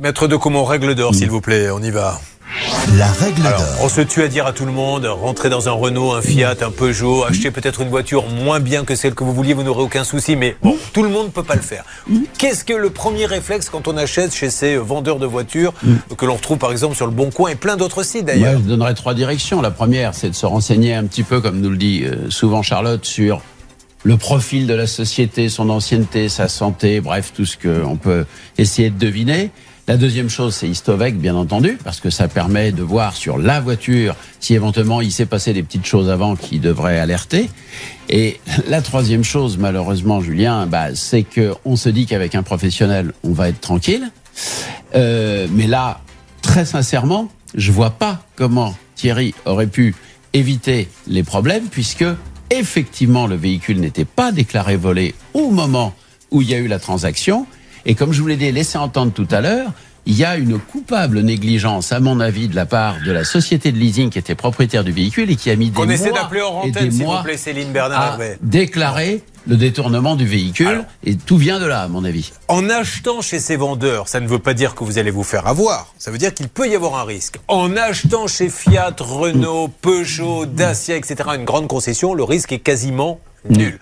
Maître de comment règle d'or, s'il vous plaît, on y va. La règle Alors, d'or. on se tue à dire à tout le monde, rentrez dans un Renault, un Fiat, un Peugeot, achetez peut-être une voiture moins bien que celle que vous vouliez, vous n'aurez aucun souci, mais bon, tout le monde ne peut pas le faire. Qu'est-ce que le premier réflexe quand on achète chez ces vendeurs de voitures, que l'on retrouve par exemple sur le Bon Coin et plein d'autres sites Moi, d'ailleurs je donnerais trois directions. La première, c'est de se renseigner un petit peu, comme nous le dit euh, souvent Charlotte, sur le profil de la société, son ancienneté, sa santé, bref, tout ce qu'on peut essayer de deviner. La deuxième chose, c'est Istovec, bien entendu, parce que ça permet de voir sur la voiture si éventuellement il s'est passé des petites choses avant qui devraient alerter. Et la troisième chose, malheureusement, Julien, bah, c'est que on se dit qu'avec un professionnel, on va être tranquille. Euh, mais là, très sincèrement, je vois pas comment Thierry aurait pu éviter les problèmes puisque effectivement le véhicule n'était pas déclaré volé au moment où il y a eu la transaction. Et comme je vous l'ai laissé entendre tout à l'heure, il y a une coupable négligence, à mon avis, de la part de la société de leasing qui était propriétaire du véhicule et qui a mis des essaie mois d'appeler hors et antenne, s'il vous plaît, Céline Bernard déclarer le détournement du véhicule. Alors. et tout vient de là, à mon avis. En achetant chez ces vendeurs, ça ne veut pas dire que vous allez vous faire avoir. Ça veut dire qu'il peut y avoir un risque. En achetant chez Fiat, Renault, Peugeot, Dacia, etc., une grande concession, le risque est quasiment nul.